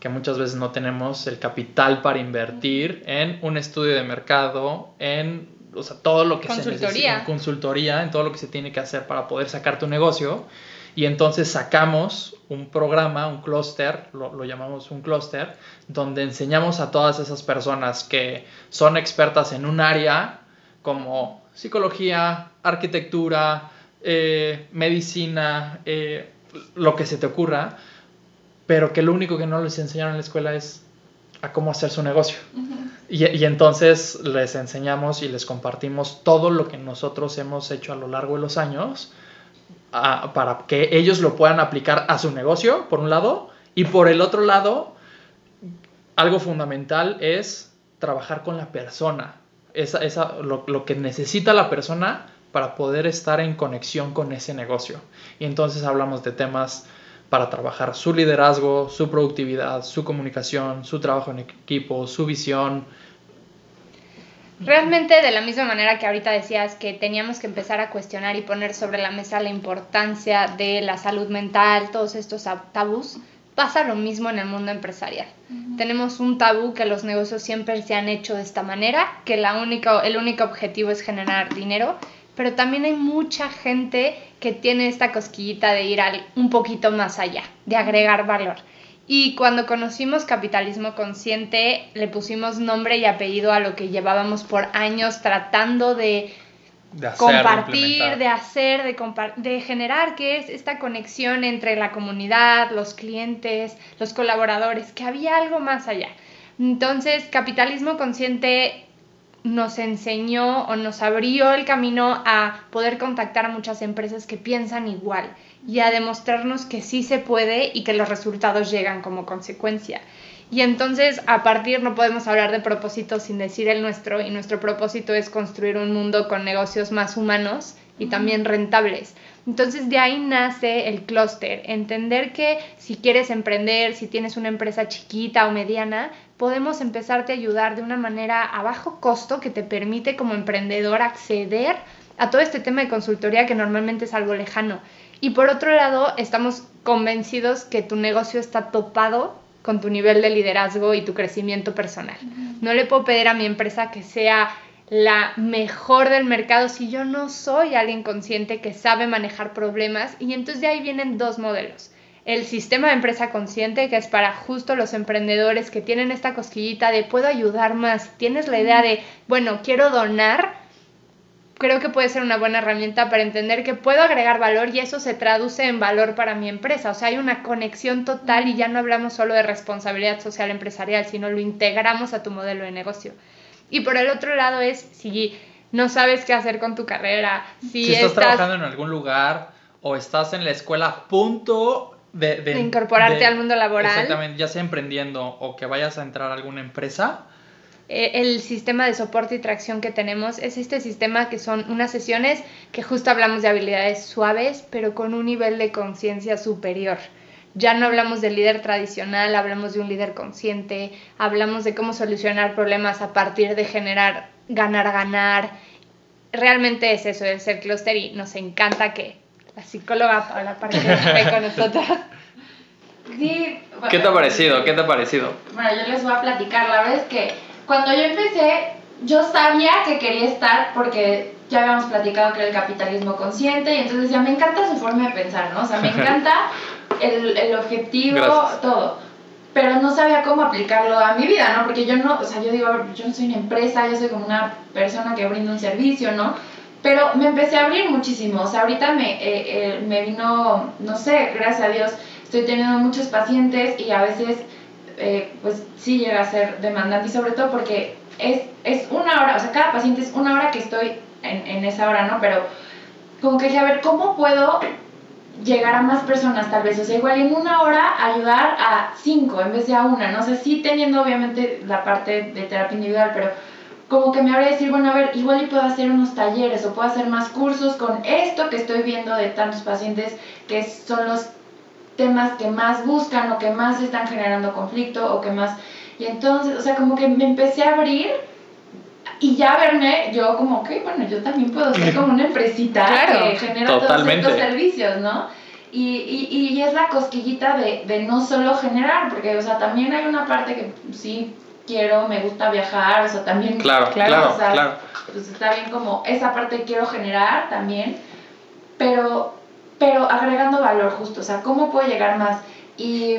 que muchas veces no tenemos el capital para invertir en un estudio de mercado, en o sea, todo lo que se necesita, en consultoría, en todo lo que se tiene que hacer para poder sacar tu negocio. Y entonces sacamos un programa, un clúster, lo, lo llamamos un clúster, donde enseñamos a todas esas personas que son expertas en un área como psicología, arquitectura, eh, medicina, eh, lo que se te ocurra, pero que lo único que no les enseñaron en la escuela es a cómo hacer su negocio. Y, y entonces les enseñamos y les compartimos todo lo que nosotros hemos hecho a lo largo de los años a- para que ellos lo puedan aplicar a su negocio, por un lado, y por el otro lado, algo fundamental es trabajar con la persona, esa, esa, lo, lo que necesita la persona para poder estar en conexión con ese negocio. Y entonces hablamos de temas para trabajar su liderazgo, su productividad, su comunicación, su trabajo en equipo, su visión. Realmente de la misma manera que ahorita decías que teníamos que empezar a cuestionar y poner sobre la mesa la importancia de la salud mental, todos estos tab- tabús, pasa lo mismo en el mundo empresarial. Tenemos un tabú que los negocios siempre se han hecho de esta manera, que la única, el único objetivo es generar dinero, pero también hay mucha gente que tiene esta cosquillita de ir al, un poquito más allá, de agregar valor. Y cuando conocimos capitalismo consciente, le pusimos nombre y apellido a lo que llevábamos por años tratando de De hacer, compartir, de hacer, de, compa- de generar, que es esta conexión entre la comunidad, los clientes, los colaboradores, que había algo más allá. Entonces, capitalismo consciente nos enseñó o nos abrió el camino a poder contactar a muchas empresas que piensan igual y a demostrarnos que sí se puede y que los resultados llegan como consecuencia. Y entonces, a partir, no podemos hablar de propósito sin decir el nuestro, y nuestro propósito es construir un mundo con negocios más humanos y también rentables. Entonces, de ahí nace el clúster, entender que si quieres emprender, si tienes una empresa chiquita o mediana, podemos empezarte a ayudar de una manera a bajo costo que te permite como emprendedor acceder a todo este tema de consultoría que normalmente es algo lejano. Y por otro lado, estamos convencidos que tu negocio está topado con tu nivel de liderazgo y tu crecimiento personal. No le puedo pedir a mi empresa que sea la mejor del mercado si yo no soy alguien consciente que sabe manejar problemas y entonces de ahí vienen dos modelos. El sistema de empresa consciente, que es para justo los emprendedores que tienen esta cosquillita de puedo ayudar más, tienes la idea de, bueno, quiero donar, creo que puede ser una buena herramienta para entender que puedo agregar valor y eso se traduce en valor para mi empresa. O sea, hay una conexión total y ya no hablamos solo de responsabilidad social empresarial, sino lo integramos a tu modelo de negocio. Y por el otro lado es si no sabes qué hacer con tu carrera, si, Si estás, trabajando en algún lugar o estás en la escuela a punto de, De incorporarte de- al mundo laboral. Exactamente, ya sea emprendiendo o que vayas a entrar a alguna empresa. eh, el sistema de soporte y tracción que tenemos es este sistema que son unas sesiones que justo hablamos de habilidades suaves, pero con un nivel de conciencia superior. Ya no hablamos del líder tradicional, hablamos de un líder consciente, hablamos de cómo solucionar problemas a partir de generar ganar, ganar. Realmente es eso, es el clúster y nos encanta que la psicóloga Paula Parker esté con nosotros. Sí. ¿Qué te ha parecido? ¿Qué te ha parecido? Bueno, yo les voy a platicar. La verdad es que cuando yo empecé, yo sabía que quería estar porque ya habíamos platicado que era el capitalismo consciente y entonces decía, me encanta su forma de pensar, ¿no? O sea, me encanta el, el objetivo, Gracias. todo. Pero no sabía cómo aplicarlo a mi vida, ¿no? Porque yo no, o sea, yo digo, yo no soy una empresa, yo soy como una persona que brinda un servicio, ¿no? Pero me empecé a abrir muchísimo, o sea, ahorita me, eh, eh, me vino, no sé, gracias a Dios, estoy teniendo muchos pacientes y a veces eh, pues sí llega a ser demandante y sobre todo porque es, es una hora, o sea, cada paciente es una hora que estoy en, en esa hora, ¿no? Pero como que dije, a ver, ¿cómo puedo llegar a más personas tal vez? O sea, igual en una hora ayudar a cinco en vez de a una, no sé, sí teniendo obviamente la parte de terapia individual, pero como que me habría decir, bueno, a ver, igual y puedo hacer unos talleres o puedo hacer más cursos con esto que estoy viendo de tantos pacientes que son los temas que más buscan o que más están generando conflicto o que más... Y entonces, o sea, como que me empecé a abrir y ya verme yo como, ok, bueno, yo también puedo ser como una empresita que genera todos estos servicios, ¿no? Y, y, y, es la cosquillita de, de no solo generar, porque, o sea, también hay una parte que sí quiero, me gusta viajar, o sea, también... Claro, claro, claro. Pues está bien como esa parte quiero generar también, pero, pero agregando valor justo, o sea, ¿cómo puedo llegar más? Y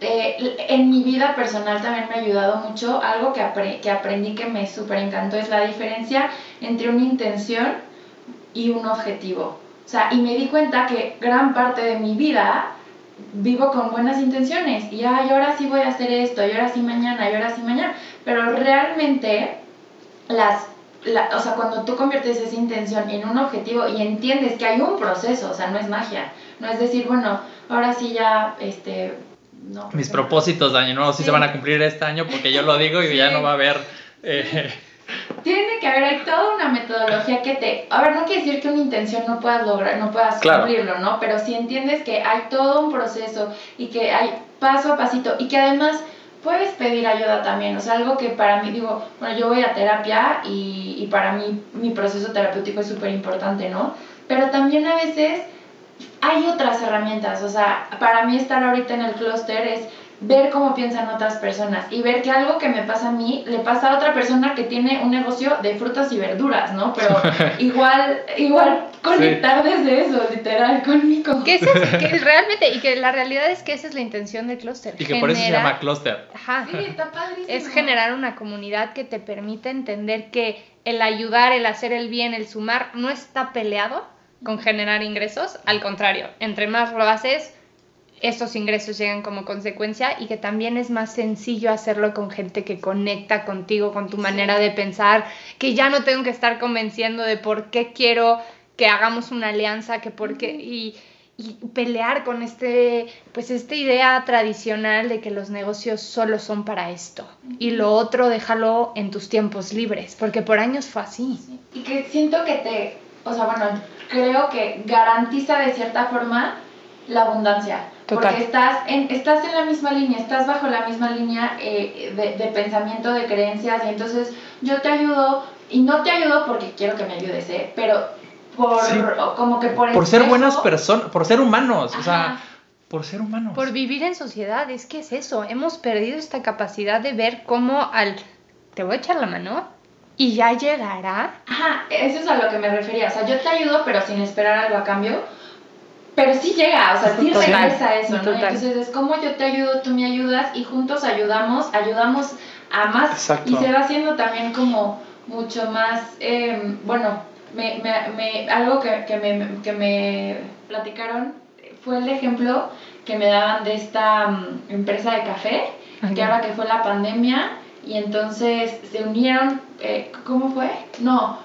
eh, en mi vida personal también me ha ayudado mucho, algo que, que aprendí que me súper encantó es la diferencia entre una intención y un objetivo. O sea, y me di cuenta que gran parte de mi vida vivo con buenas intenciones y ay, ahora sí voy a hacer esto, y ahora sí mañana, y ahora sí mañana, pero realmente las o sea, cuando tú conviertes esa intención en un objetivo y entiendes que hay un proceso, o sea, no es magia, no es decir, bueno, ahora sí ya, este, no. Mis propósitos de año nuevo sí, se van a cumplir este año porque yo lo digo y ya no va a haber... Eh, tiene que haber, hay toda una metodología que te... A ver, no quiere decir que una intención no puedas lograr, no puedas cumplirlo, ¿no? Pero si entiendes que hay todo un proceso y que hay paso a pasito y que además puedes pedir ayuda también, o sea, algo que para mí, digo, bueno, yo voy a terapia y, y para mí mi proceso terapéutico es súper importante, ¿no? Pero también a veces hay otras herramientas, o sea, para mí estar ahorita en el clúster es ver cómo piensan otras personas y ver que algo que me pasa a mí le pasa a otra persona que tiene un negocio de frutas y verduras, ¿no? Pero igual, igual conectar desde eso, literal, conmigo. Que, eso es, que realmente, y que la realidad es que esa es la intención del clúster. Y que por eso se llama clúster. Ajá. Sí, está padrísimo. Es generar una comunidad que te permite entender que el ayudar, el hacer el bien, el sumar, no está peleado con generar ingresos, al contrario, entre más lo haces, estos ingresos llegan como consecuencia y que también es más sencillo hacerlo con gente que conecta contigo, con tu manera de pensar, que ya no tengo que estar convenciendo de por qué quiero que hagamos una alianza, que por qué y, y pelear con este pues esta idea tradicional de que los negocios solo son para esto. Y lo otro déjalo en tus tiempos libres, porque por años fue así. Y que siento que te, o sea, bueno, creo que garantiza de cierta forma la abundancia porque estás en, estás en la misma línea, estás bajo la misma línea eh, de, pensamiento, de creencias, y entonces yo te ayudo, y no te ayudo porque quiero que me ayudes, ¿eh? pero por, como que por... Por ser buenas personas, por ser humanos, o sea, por ser humanos. Por vivir en sociedad, es que es eso, hemos perdido esta capacidad de ver cómo al... Te voy a echar la mano, y ya llegará. Ajá, eso es a lo que me refería. O sea, yo te ayudo, pero sin esperar algo a cambio. Pero sí llega, o sea, sí regresa eso, ¿no? Entonces es como yo te ayudo, tú me ayudas y juntos ayudamos, ayudamos a más. Y se va haciendo también como mucho más, eh, bueno, me, me, me, algo que, que, me, que me platicaron fue el ejemplo que me daban de esta um, empresa de café, que ahora que fue la pandemia, y entonces se unieron, eh, ¿cómo fue? No,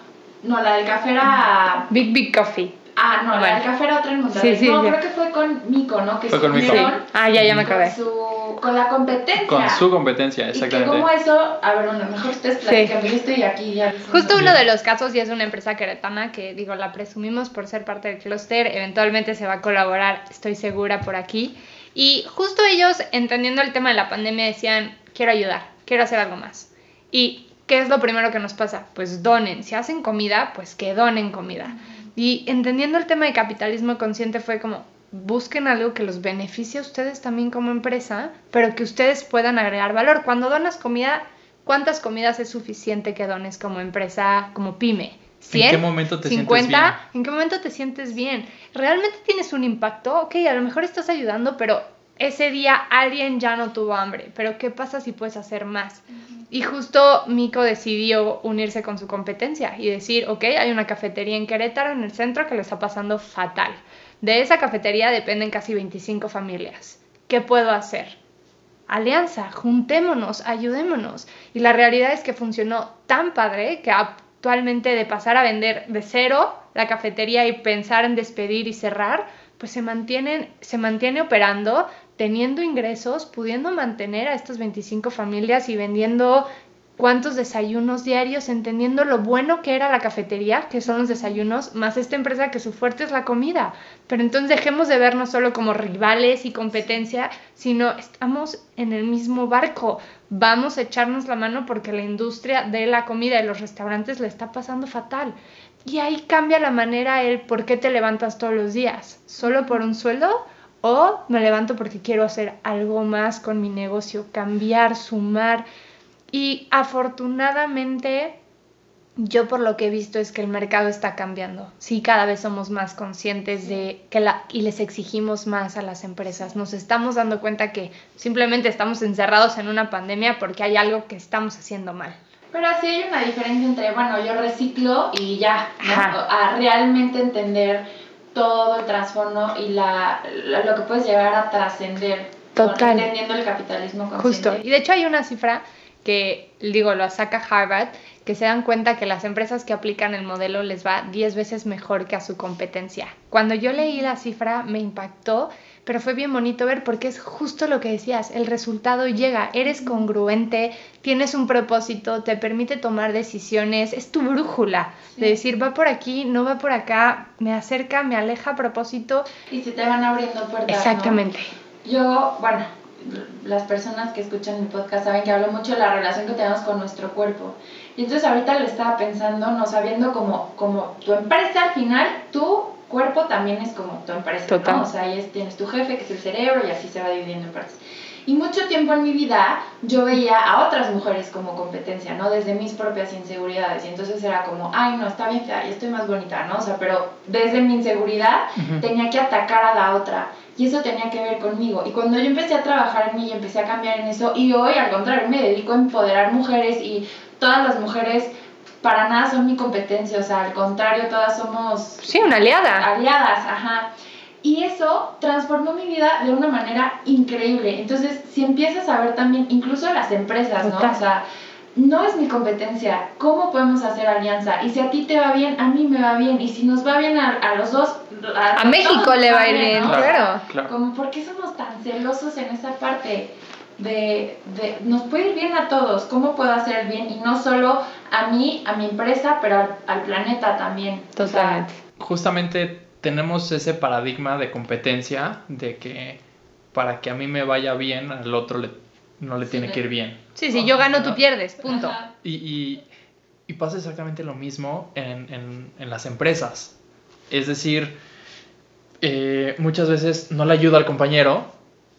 no, la del café era... Big Big Coffee. Ah, no, la del café era otra en Monterrey. Sí, sí, no, creo que fue con Mico, ¿no? Que fue con Mico. Ah, ya, ya me acabé. Con, su, con la competencia. Con su competencia, exactamente. Y que como eso, a ver, bueno, mejor ustedes platican, sí. estoy aquí ya. Justo uno de los casos, y es una empresa queretana que, digo, la presumimos por ser parte del clúster, eventualmente se va a colaborar, estoy segura, por aquí. Y justo ellos, entendiendo el tema de la pandemia, decían, quiero ayudar, quiero hacer algo más. Y ¿qué es lo primero que nos pasa? Pues donen. Si hacen comida, pues que donen comida. Y entendiendo el tema de capitalismo consciente fue como, busquen algo que los beneficie a ustedes también como empresa, pero que ustedes puedan agregar valor. Cuando donas comida, ¿cuántas comidas es suficiente que dones como empresa, como pyme? ¿100? ¿En qué momento te sientes bien? ¿En qué momento te sientes bien? ¿Realmente tienes un impacto? Ok, a lo mejor estás ayudando, pero ese día alguien ya no tuvo hambre, pero ¿qué pasa si puedes hacer más? Y justo Mico decidió unirse con su competencia y decir, ok, hay una cafetería en Querétaro, en el centro, que le está pasando fatal. De esa cafetería dependen casi 25 familias. ¿Qué puedo hacer? Alianza, juntémonos, ayudémonos. Y la realidad es que funcionó tan padre que actualmente de pasar a vender de cero la cafetería y pensar en despedir y cerrar, pues se mantienen, se mantiene operando, teniendo ingresos, pudiendo mantener a estas 25 familias y vendiendo cuántos desayunos diarios, entendiendo lo bueno que era la cafetería, que son los desayunos, más esta empresa que su fuerte es la comida. Pero entonces dejemos de vernos solo como rivales y competencia, sino estamos en el mismo barco. Vamos a echarnos la mano porque la industria de la comida y los restaurantes le está pasando fatal. Y ahí cambia la manera el por qué te levantas todos los días. ¿Solo por un sueldo? O me levanto porque quiero hacer algo más con mi negocio, cambiar, sumar y afortunadamente, yo por lo que he visto es que el mercado está cambiando. Sí, cada vez somos más conscientes de que la y les exigimos más a las empresas. Nos estamos dando cuenta que simplemente estamos encerrados en una pandemia porque hay algo que estamos haciendo mal. Pero sí hay una diferencia entre, bueno, yo reciclo y ya, a realmente entender todo el trasfondo y la, lo que puedes llegar a trascender. Entendiendo el capitalismo consciente. Justo. Y de hecho hay una cifra que, digo, lo saca Harvard, que se dan cuenta que las empresas que aplican el modelo les va 10 veces mejor que a su competencia. Cuando yo leí la cifra me impactó, pero fue bien bonito ver porque es justo lo que decías, el resultado llega, eres congruente, tienes un propósito, te permite tomar decisiones, es tu brújula de decir va por aquí, no va por acá, me acerca, me aleja a propósito. Y se te van abriendo puertas. Exactamente. Yo, bueno, las personas que escuchan mi podcast saben que hablo mucho de la relación que tenemos con nuestro cuerpo. Y entonces ahorita lo estaba pensando, no sabiendo como, como tu empresa al final, tu cuerpo también es como tu empresa. ¿no? O sea, ahí tienes tu jefe, que es el cerebro, y así se va dividiendo en partes. Y mucho tiempo en mi vida yo veía a otras mujeres como competencia, ¿no? Desde mis propias inseguridades. Y entonces era como, ay, no, está bien fea y estoy más bonita, ¿no? O sea, pero desde mi inseguridad tenía que atacar a la otra. Y eso tenía que ver conmigo. Y cuando yo empecé a trabajar en mí y empecé a cambiar en eso, y hoy al contrario me dedico a empoderar mujeres y todas las mujeres para nada son mi competencia, o sea, al contrario, todas somos... Sí, una aliada. Aliadas, ajá. Y eso transformó mi vida de una manera increíble. Entonces, si empiezas a ver también, incluso las empresas, ¿no? O sea, no es mi competencia. ¿Cómo podemos hacer alianza? Y si a ti te va bien, a mí me va bien. Y si nos va bien a, los dos, a, México le va a ir bien, claro. Como, ¿por qué somos tan celosos en esa parte? De, de, nos puede ir bien a todos, ¿cómo puedo hacer bien? Y no solo a mí, a mi empresa, pero al, planeta también. Totalmente. Justamente tenemos ese paradigma de competencia, de que para que a mí me vaya bien, al otro le no le tiene que ir bien. Sí, si yo gano, tú pierdes, punto. Y, y, pasa exactamente lo mismo en, en, las empresas. Es decir, eh, muchas veces no le ayuda al compañero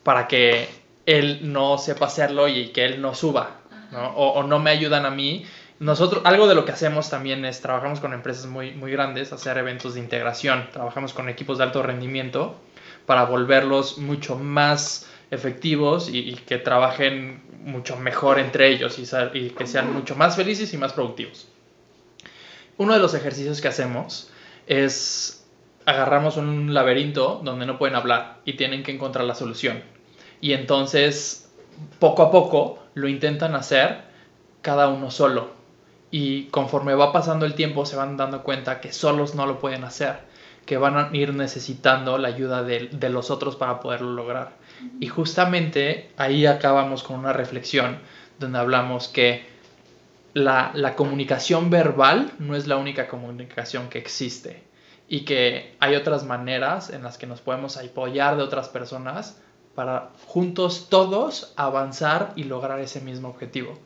para que él no sepa hacerlo y que él no suba, ¿no? O, o, no me ayudan a mí. Nosotros, algo de lo que hacemos también es, trabajamos con empresas muy, muy grandes, hacer eventos de integración, trabajamos con equipos de alto rendimiento para volverlos mucho más efectivos y, que trabajen mucho mejor entre ellos y, que sean mucho más felices y más productivos. Uno de los ejercicios que hacemos es agarramos un laberinto donde no pueden hablar y tienen que encontrar la solución. Y entonces, poco a poco, lo intentan hacer cada uno solo. Y conforme va pasando el tiempo, se van dando cuenta que solos no lo pueden hacer, que van a ir necesitando la ayuda de, de los otros para poderlo lograr. Y justamente ahí acabamos con una reflexión donde hablamos que la, comunicación verbal no es la única comunicación que existe y que hay otras maneras en las que nos podemos apoyar de otras personas para juntos todos avanzar y lograr ese mismo objetivo.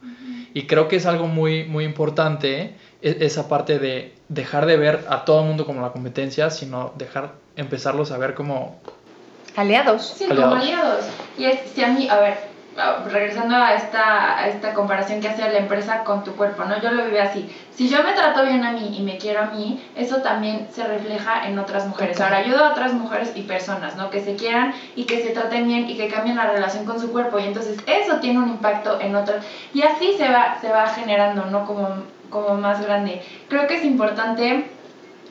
Y creo que es algo muy, muy importante e, esa parte de dejar de ver a todo el mundo como la competencia, sino dejar empezarlos a ver como Aliados. Sí, como aliados. Y es, si a mí, a ver, regresando a esta, a esta comparación que hace la empresa con tu cuerpo, ¿no? Yo lo vivo así. Si yo me trato bien a mí y me quiero a mí, eso también se refleja en otras mujeres. Ahora, ayudo a otras mujeres y personas, ¿no? Que se quieran y que se traten bien y que cambien la relación con su cuerpo. Y entonces eso tiene un impacto en otras. Y así se va, se va generando, ¿no? Como, como más grande. Creo que es importante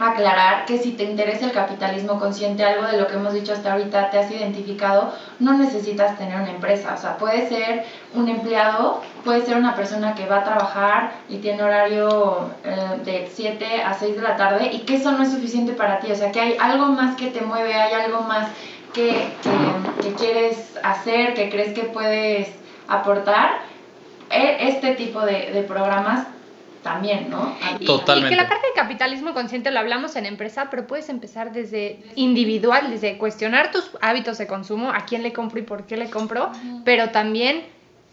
aclarar que si te interesa el capitalismo consciente, algo de lo que hemos dicho hasta ahorita, te has identificado, no necesitas tener una empresa. O sea, puede ser un empleado, puede ser una persona que va a trabajar y tiene horario eh, de 7 a 6 de la tarde y que eso no es suficiente para ti. O sea, que hay algo más que te mueve, hay algo más que, que, quieres hacer, que crees que puedes aportar. E, este tipo de, de programas también, ¿no? Totalmente. Y, que la parte de capitalismo consciente lo hablamos en empresa, pero puedes empezar desde individual, desde cuestionar tus hábitos de consumo, a quién le compro y por qué le compro, pero también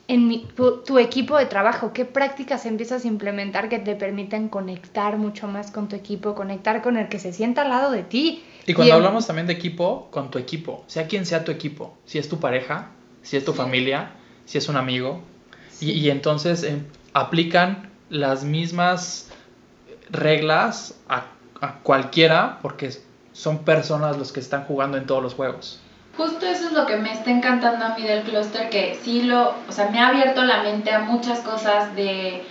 en tu, equipo de trabajo, qué prácticas empiezas a implementar que te permiten conectar mucho más con tu equipo, conectar con el que se sienta al lado de ti. Y cuando hablamos también de equipo, con tu equipo, sea quien sea tu equipo, si es tu pareja, si es tu familia, si es un amigo, y, entonces eh, aplican las mismas reglas a, cualquiera porque son personas los que están jugando en todos los juegos. Justo eso es lo que me está encantando a mí del clúster, que sí lo, o sea, me ha abierto la mente a muchas cosas de,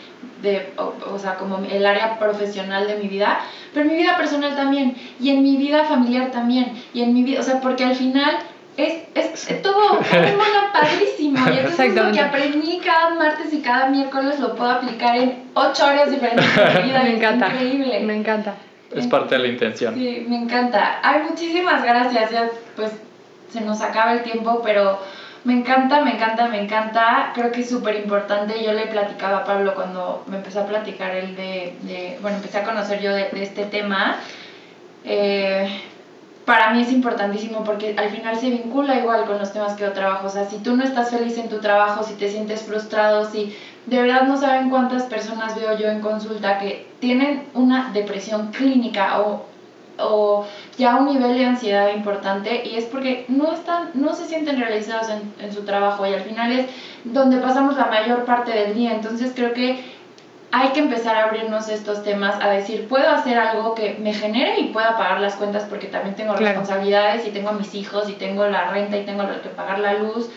de o, sea, como el área profesional de mi vida, pero en mi vida personal también, y en mi vida familiar también, y en mi vida, o sea, porque al final es, es, todo, es un padrísimo. Y entonces lo que aprendí cada martes y cada miércoles lo puedo aplicar en ocho áreas diferentes de mi vida. me encanta. increíble. Me encanta. Es parte de la intención. Sí, me encanta. Ay, muchísimas gracias. Ya, pues se nos acaba el tiempo, pero me encanta, me encanta, me encanta. Creo que es súper importante. Yo le platicaba a Pablo cuando me empezó a platicar él de, de bueno, empecé a conocer yo de, de este tema. Eh, para mí es importantísimo porque al final se vincula igual con los temas que yo trabajo. O sea, si tú no estás feliz en tu trabajo, si te sientes frustrado, si de verdad no saben cuántas personas veo yo en consulta que tienen una depresión clínica o, o ya un nivel de ansiedad importante y es porque no están, no se sienten realizados en, en su trabajo y al final es donde pasamos la mayor parte del día. Entonces creo que hay que empezar a abrirnos estos temas, a decir, puedo hacer algo que me genere y pueda pagar las cuentas porque también tengo responsabilidades y tengo a mis hijos y tengo la renta y tengo que pagar la luz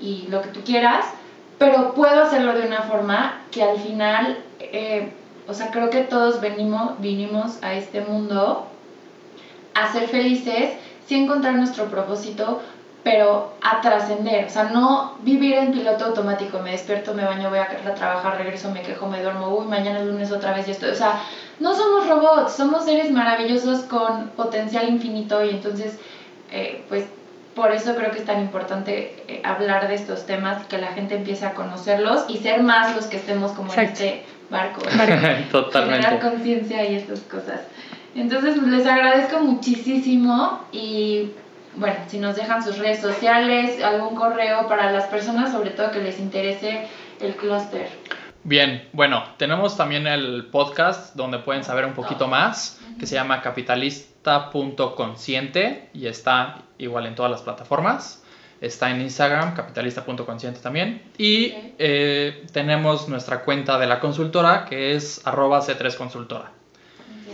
y lo que tú quieras, pero puedo hacerlo de una forma que al final, eh, o sea, creo que todos venimos, vinimos a este mundo a ser felices, sin encontrar nuestro propósito, pero a trascender, o sea, no vivir en piloto automático, me despierto, me baño, voy a trabajar, regreso, me quejo, me duermo, uy, mañana es lunes otra vez y esto, o sea, no somos robots, somos seres maravillosos con potencial infinito y entonces, eh, pues, por eso creo que es tan importante eh, hablar de estos temas, que la gente empiece a conocerlos y ser más los que estemos como en este barco. Totalmente. Generar conciencia y estas cosas. Entonces, les agradezco muchísimo y bueno, si nos dejan sus redes sociales, algún correo para las personas, sobre todo que les interese el clúster. Bien, bueno, tenemos también el podcast donde pueden saber un poquito más, que se llama capitalista.consciente y está igual en todas las plataformas. Está en Instagram, capitalista.consciente también. Y eh, tenemos nuestra cuenta de la consultora que es arroba C3consultora.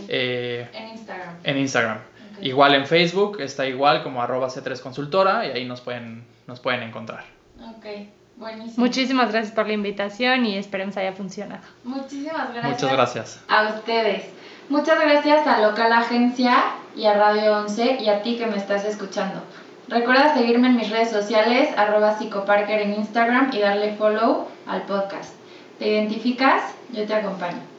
Eh, en Instagram. En Instagram. Igual en Facebook está igual como arroba C3Consultora y ahí nos pueden, nos pueden encontrar. Ok, buenísimo. Muchísimas gracias por la invitación y esperemos haya funcionado. Muchísimas gracias. Muchas gracias. A ustedes. Muchas gracias a Local Agencia y a Radio 11 y a ti que me estás escuchando. Recuerda seguirme en mis redes sociales, arroba psicoparker en Instagram y darle follow al podcast. ¿Te identificas? Yo te acompaño.